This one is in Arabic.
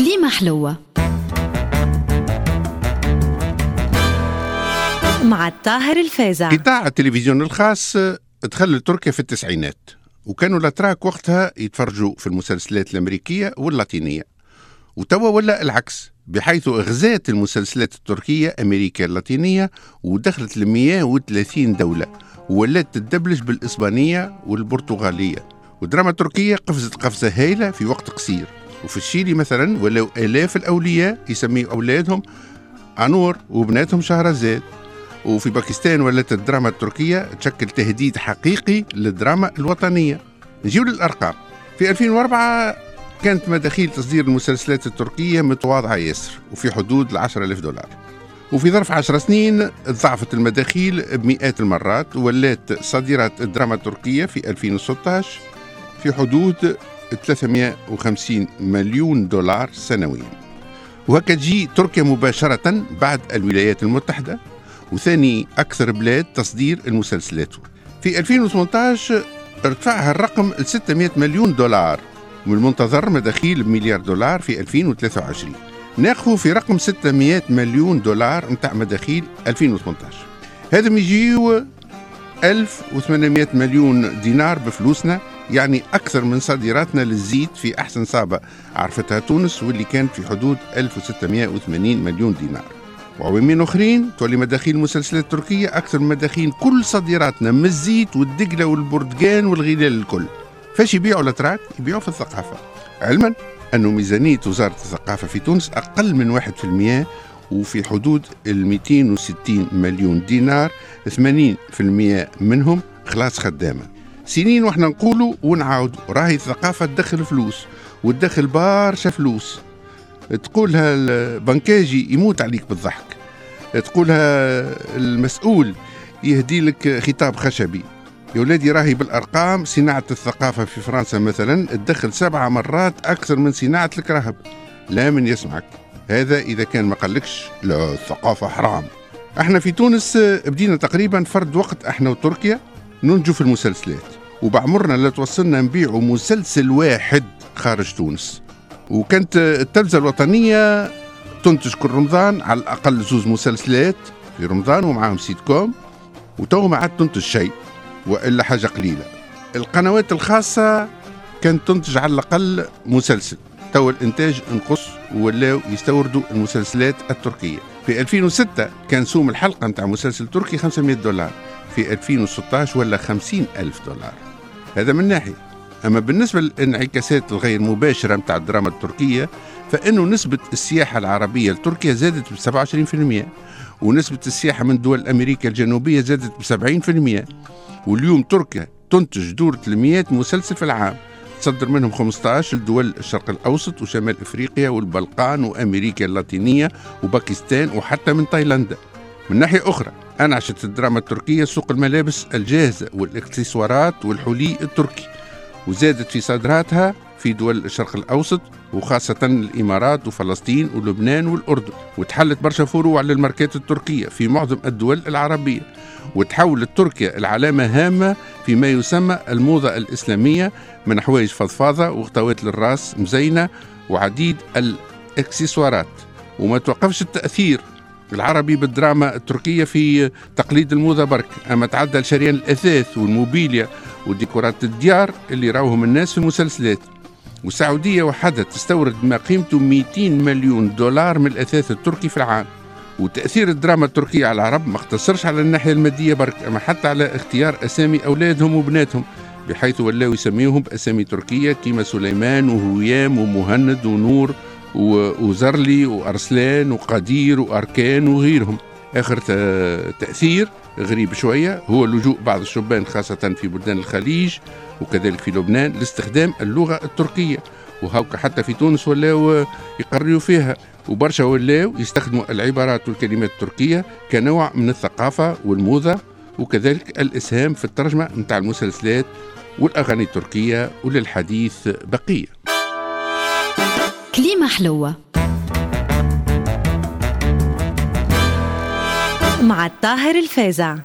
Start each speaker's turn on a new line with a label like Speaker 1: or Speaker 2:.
Speaker 1: كليمة حلوة. مع الطاهر الفازع
Speaker 2: قطاع التلفزيون الخاص دخل لتركيا في التسعينات وكانوا الأتراك وقتها يتفرجوا في المسلسلات الأمريكية واللاتينية. وتوا ولا العكس بحيث غزات المسلسلات التركية أمريكا اللاتينية ودخلت ل 130 دولة وولات تدبلج بالإسبانية والبرتغالية. والدراما التركية قفزت قفزة هائلة في وقت قصير. وفي الشيلي مثلا ولاو آلاف الأولياء يسميوا أولادهم أنور وبناتهم شهرزاد وفي باكستان ولات الدراما التركية تشكل تهديد حقيقي للدراما الوطنية. نجيو للأرقام. في 2004 كانت مداخيل تصدير المسلسلات التركية متواضعة ياسر وفي حدود العشرة ألف دولار. وفي ظرف عشر سنين ضعفت المداخيل بمئات المرات ولات صادرات الدراما التركية في 2016 في حدود 350 مليون دولار سنويا. وهكا تجي تركيا مباشرة بعد الولايات المتحدة. وثاني أكثر بلاد تصدير المسلسلات. في 2018 ارتفعها الرقم ل 600 مليون دولار. ومن المنتظر مداخيل بمليار دولار في 2023 ناخذ في رقم 600 مليون دولار نتاع مداخيل 2018 هذا يجيو 1800 مليون دينار بفلوسنا. يعني أكثر من صادراتنا للزيت في أحسن صابة. عرفتها تونس واللي كانت في حدود 1680 مليون دينار. وعوامين أخرين تولي مداخيل المسلسلات التركيه أكثر من مداخيل كل صادراتنا من الزيت والدقلة والبرتقال والغلال الكل. فاش يبيعوا الأتراك؟ يبيعوا في الثقافة. علما أن ميزانية وزارة الثقافة في تونس أقل من 1% وفي حدود ال 260 مليون دينار 80% منهم خلاص خدامة. سنين وإحنا نقولوا ونعاودوا. راهي الثقافة تدخل فلوس وتدخل برشا فلوس. تقولها البنكاجي يموت عليك بالضحك. تقولها المسؤول يهدي لك خطاب خشبي. يا ولادي راهي بالأرقام. صناعة الثقافة في فرنسا مثلا تدخل سبعة مرات أكثر من صناعة الكراهب لا من يسمعك. هذا إذا كان ما قالكش لا الثقافة حرام. إحنا في تونس بدينا تقريبا فرد وقت إحنا وتركيا ننجو في المسلسلات. وبعمرنا لا توصلنا نبيعوا مسلسل واحد خارج تونس. وكانت التلفزة الوطنية تنتج كل رمضان على الأقل زوز مسلسلات في رمضان ومعاهم سيت كوم وتو ما عاد تنتج شيء وإلا حاجة قليلة. القنوات الخاصة كانت تنتج على الأقل مسلسل. تو الإنتاج انقص ولاو يستوردوا المسلسلات التركية. في 2006 كان سوم الحلقة نتاع مسلسل تركي 500 دولار. في 2016 ولا 50 ألف دولار. هذا من ناحية. أما بالنسبة للانعكاسات الغير مباشرة متاع الدراما التركية فإنه نسبة السياحة العربية لتركيا زادت ب 27% ونسبة السياحة من دول أمريكا الجنوبية زادت ب 70% واليوم تركيا تنتج دور 300 مسلسل في العام تصدر منهم 15 لدول الشرق الأوسط وشمال إفريقيا والبلقان وأمريكا اللاتينية وباكستان وحتى من تايلاندا من ناحية أخرى أنعشت الدراما التركية سوق الملابس الجاهزة والإكسسوارات والحلي التركي وزادت في صادراتها في دول الشرق الأوسط وخاصة الإمارات وفلسطين ولبنان والأردن وتحلت برشا فروع للماركات التركية في معظم الدول العربية وتحولت تركيا العلامة هامة فيما يسمى الموضة الإسلامية من حوايج فضفاضة وغطوات للراس مزينة وعديد الإكسسوارات. وما توقفش التأثير العربي بالدراما التركية في تقليد الموضة برك أما تعدى لشريان الأثاث والموبيليا وديكورات الديار اللي راوهم الناس في المسلسلات. والسعودية وحدها تستورد ما قيمته 200 مليون دولار من الأثاث التركي في العام. وتأثير الدراما التركية على العرب ما اقتصرش على الناحية المادية برك أما حتى على اختيار أسامي أولادهم وبناتهم بحيث ولاو يسميوهم بأسامي تركية كيما سليمان وهويام ومهند ونور وزرلي وأرسلان وقدير وأركان وغيرهم. آخر تأثير غريب شوية هو لجوء بعض الشبان خاصة في بلدان الخليج وكذلك في لبنان لاستخدام اللغة التركية. وهوكا حتى في تونس ولاو يقرروا فيها. وبرشا ولاو يستخدموا العبارات والكلمات التركية كنوع من الثقافة والموضة وكذلك الإسهام في الترجمة نتاع المسلسلات والأغاني التركية وللحديث بقية.
Speaker 1: كليمة حلوة. مع الطاهر الفازع.